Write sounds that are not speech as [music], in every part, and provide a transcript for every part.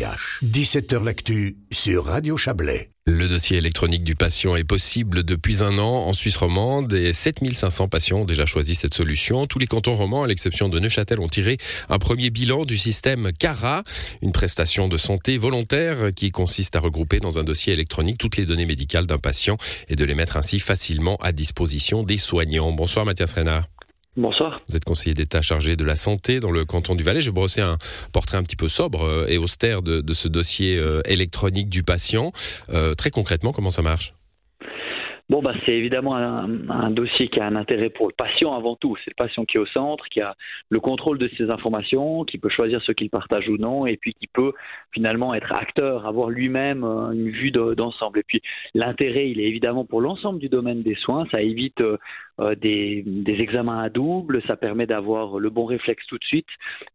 17h L'actu sur Radio Chablais. Le dossier électronique du patient est possible depuis un an en Suisse romande et 7500 patients ont déjà choisi cette solution. Tous les cantons romans, à l'exception de Neuchâtel, ont tiré un premier bilan du système CARA, une prestation de santé volontaire qui consiste à regrouper dans un dossier électronique toutes les données médicales d'un patient et de les mettre ainsi facilement à disposition des soignants. Bonsoir Mathias Renard. Bonsoir. Vous êtes conseiller d'État chargé de la santé dans le canton du Valais. Je vais brosser un portrait un petit peu sobre euh, et austère de, ce dossier euh, électronique du patient. Euh, très concrètement, comment ça marche? Bon, bah, c'est évidemment un, dossier qui a un intérêt pour le patient avant tout. C'est le patient qui est au centre, qui a le contrôle de ses informations, qui peut choisir ce qu'il partage ou non, et puis qui peut finalement être acteur, avoir lui-même euh, une vue d'ensemble. Et puis l'intérêt, il est évidemment pour l'ensemble du domaine des soins. Ça évite euh, euh, des, des, examens à double, ça permet d'avoir le bon réflexe tout de suite.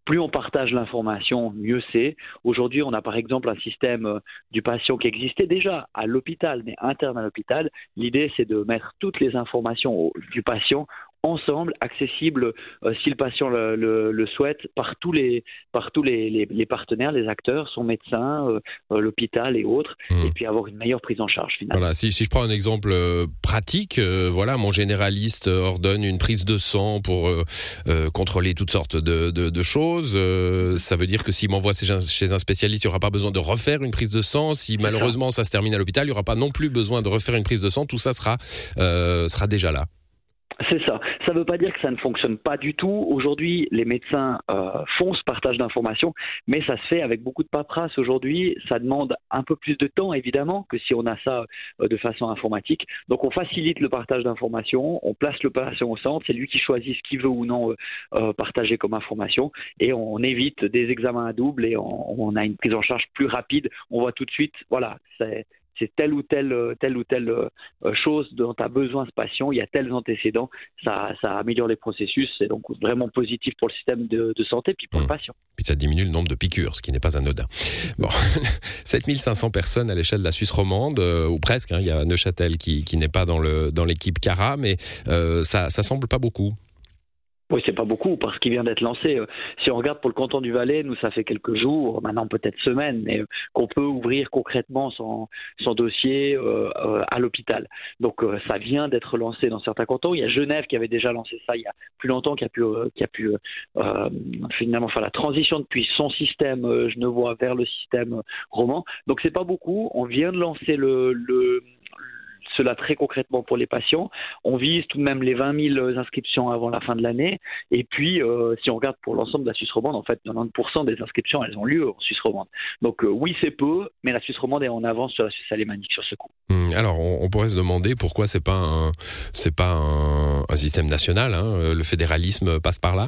Plus on partage l'information, mieux c'est. Aujourd'hui, on a par exemple un système du patient qui existait déjà à l'hôpital, mais interne à l'hôpital. L'idée c'est de mettre toutes les informations du patient ensemble, accessible euh, si le patient le, souhaite par tous les par tous les, partenaires, les acteurs, son médecin, euh, euh, l'hôpital et autres, mmh. et puis avoir une meilleure prise en charge finalement. Voilà, si, je prends un exemple pratique, voilà, mon généraliste ordonne une prise de sang pour contrôler toutes sortes de, choses. ça veut dire que s'il m'envoie chez un spécialiste, il n'y aura pas besoin de refaire une prise de sang. Si malheureusement ça se termine à l'hôpital, il n'y aura pas non plus besoin de refaire une prise de sang. Tout ça sera sera déjà là. C'est ça. Ça ne veut pas dire que ça ne fonctionne pas du tout. Aujourd'hui, les médecins euh, font ce partage d'informations, mais ça se fait avec beaucoup de paperasse aujourd'hui. Ça demande un peu plus de temps, évidemment, que si on a ça euh, de façon informatique. Donc, on facilite le partage d'informations, on place le patient au centre, c'est lui qui choisit ce qu'il veut ou non euh, partager comme information, et on, évite des examens à double et on, on, a une prise en charge plus rapide. On voit tout de suite, voilà, c'est c'est telle ou telle, euh, telle ou telle euh, chose dont a besoin ce patient, il y a tels antécédents, ça, ça améliore les processus, c'est donc vraiment positif pour le système de, santé puis pour le mmh. patient. Puis ça diminue le nombre de piqûres, ce qui n'est pas anodin. Bon, [laughs] 7500 personnes à l'échelle de la Suisse romande, euh, ou presque, hein, il y a Neuchâtel qui, qui n'est pas dans l'équipe dans Cara, mais ça, ça semble pas beaucoup. Oui, c'est pas beaucoup parce qu'il vient d'être lancé. Euh, si on regarde pour le canton du Valais, nous ça fait quelques jours, maintenant peut-être semaines, mais euh, qu'on peut ouvrir concrètement son, dossier euh, à l'hôpital. Donc ça vient d'être lancé dans certains cantons. Il y a Genève qui avait déjà lancé ça il y a plus longtemps, qui a pu, qui a pu finalement faire la transition depuis son système genevois vers le système roman. Donc c'est pas beaucoup. On vient de lancer le cela très concrètement pour les patients. On vise tout de même les 20 000 inscriptions avant la fin de l'année. Et puis, euh, si on regarde pour l'ensemble de la Suisse romande, en fait, 90% des inscriptions, elles ont lieu en Suisse romande. Donc euh, oui, c'est peu, mais la Suisse romande est en avance sur la Suisse alémanique sur ce coup. Hum, alors, on, pourrait se demander pourquoi c'est pas un, pas un, système national. Hein. Le fédéralisme passe par là?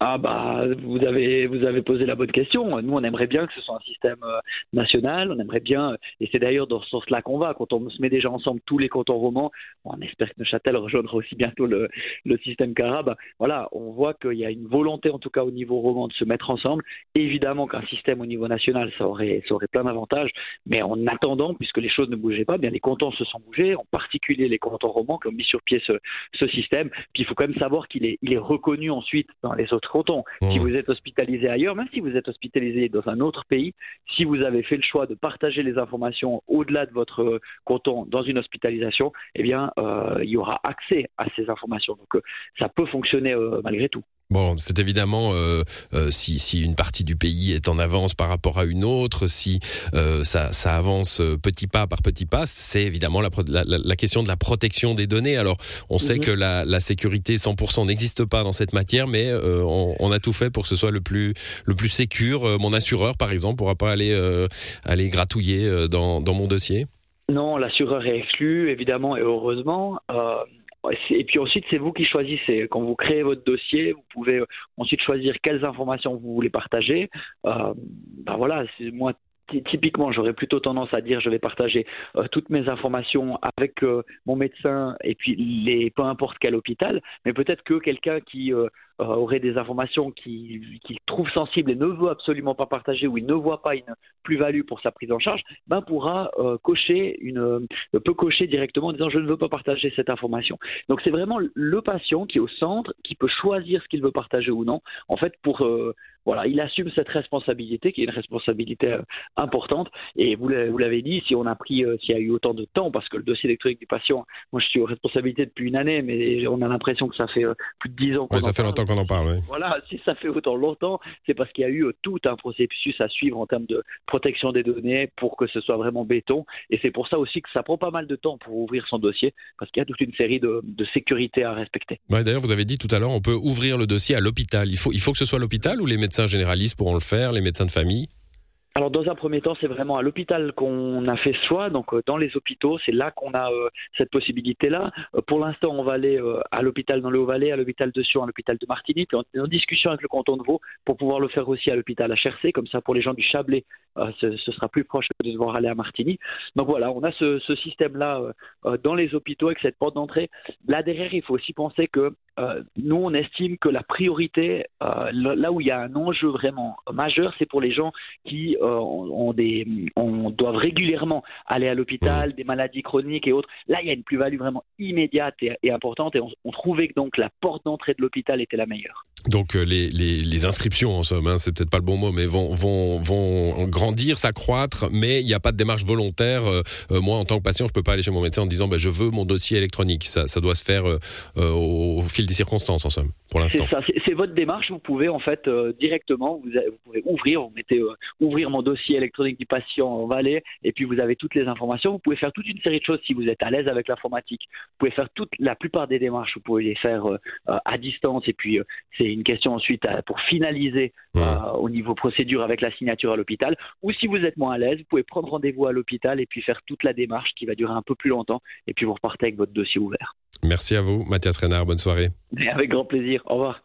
Ah bah vous avez vous avez posé la bonne question. Nous on aimerait bien que ce soit un système euh, national. On aimerait bien et c'est d'ailleurs dans ce sens-là qu'on va. Quand on se met déjà ensemble tous les cantons romans, on espère que Neuchâtel rejoindra aussi bientôt le, le système Carab. Voilà, on voit qu'il y a une volonté en tout cas au niveau roman de se mettre ensemble. Évidemment qu'un système au niveau national ça aurait ça aurait plein d'avantages, mais en attendant puisque les choses ne bougeaient pas, bien les cantons se sont bougés, en particulier les cantons romans qui ont mis sur pied ce, ce système. Puis il faut quand même savoir qu'il est il est reconnu ensuite dans les autres Si mmh. vous êtes hospitalisé ailleurs, même si vous êtes hospitalisé dans un autre pays, si vous avez fait le choix de partager les informations au-delà de votre canton dans une hospitalisation, eh bien, euh, il y aura accès à ces informations. Donc, euh, ça peut fonctionner euh, malgré tout. Bon, c'est évidemment euh, euh, si, si, une partie du pays est en avance par rapport à une autre, si euh, ça, ça, avance petit pas par petit pas, c'est évidemment la, la, la, question de la protection des données. Alors, on sait mhm. que la, la, sécurité 100% n'existe pas dans cette matière, mais on, on, a tout fait pour que ce soit le plus le plus sécure. Mon assureur, par exemple, pourra pas aller aller gratouiller dans, dans mon dossier? Non, l'assureur est exclu, évidemment et heureusement. Et puis ensuite, c'est vous qui choisissez. Quand vous créez votre dossier, vous pouvez euh, ensuite choisir quelles informations vous voulez partager. Euh, ben voilà, moi typiquement, j'aurais plutôt tendance à dire je vais partager euh, toutes mes informations avec euh, mon médecin et puis les peu importe quel hôpital, mais peut-être que quelqu'un qui aurait des informations qu'il qui trouve sensibles et ne veut absolument pas partager ou il ne voit pas une plus-value pour sa prise en charge, ben pourra euh, cocher une, euh, peut cocher directement en disant je ne veux pas partager cette information. Donc c'est vraiment le patient qui est au centre, qui peut choisir ce qu'il veut partager ou non. En fait, pour euh, voilà, il assume cette responsabilité qui est une responsabilité importante. Et vous l'avez dit, si on a pris, s'il y a eu autant de temps, parce que le dossier électronique du patient, moi je suis aux responsabilités depuis une année, mais on a l'impression que ça fait plus de dix ans. Oui, ça fait longtemps qu'on en parle. Voilà, [laughs] si ça fait autant longtemps, c'est parce qu'il y a eu tout un processus à suivre en termes de protection des données pour que ce soit vraiment béton. Et c'est pour ça aussi que ça prend pas mal de temps pour ouvrir son dossier, parce qu'il y a toute une série de, de sécurité à respecter. Ouais, D'ailleurs, vous avez dit tout à l'heure, on peut ouvrir le dossier à l'hôpital. Il faut, il faut que ce soit l'hôpital ou les médecins généralistes pourront le faire, les médecins de famille alors dans un premier temps, c'est vraiment à l'hôpital qu'on a fait ce choix. Donc euh, dans les hôpitaux, c'est là qu'on a euh, cette possibilité-là. Euh, pour l'instant, on va aller à l'hôpital dans le Haut-Valais, à l'hôpital de Sion, à l'hôpital de Martigny. Puis on est en discussion avec le canton de Vaud pour pouvoir le faire aussi à l'hôpital à Chertsey. Comme ça, pour les gens du Chablais, ce, sera plus proche de devoir aller à Martigny. Donc voilà, on a ce système-là dans les hôpitaux avec cette porte d'entrée. Là derrière, il faut aussi penser que nous, on estime que la priorité, là où il y a un enjeu vraiment majeur, c'est pour les gens qui ont des, on doivent régulièrement aller à l'hôpital, des maladies chroniques et autres. Là, il y a une plus-value vraiment immédiate et, importante et on, trouvait que donc la porte d'entrée de l'hôpital était la meilleure. Donc euh, les, les, inscriptions, en somme, hein, c'est peut-être pas le bon mot, mais vont, vont, vont grandir, s'accroître, mais il n'y a pas de démarche volontaire. Euh, euh, moi, en tant que patient, je peux pas aller chez mon médecin en disant bah, je veux mon dossier électronique. Ça, ça doit se faire au, fil des circonstances, en somme, pour l'instant. C'est votre démarche. Vous pouvez en fait directement, vous, vous, pouvez ouvrir, vous mettez ouvrir mon dossier électronique du patient en Valais, et puis vous avez toutes les informations. Vous pouvez faire toute une série de choses si vous êtes à l'aise avec l'informatique. Vous pouvez faire toute la plupart des démarches, vous pouvez les faire à distance, et puis c'est une question ensuite pour finaliser euh, au niveau procédure avec la signature à l'hôpital. Ou si vous êtes moins à l'aise, vous pouvez prendre rendez-vous à l'hôpital et puis faire toute la démarche qui va durer un peu plus longtemps. Et puis vous repartez avec votre dossier ouvert. Merci à vous, Mathias Renard. Bonne soirée. avec grand plaisir. Au revoir.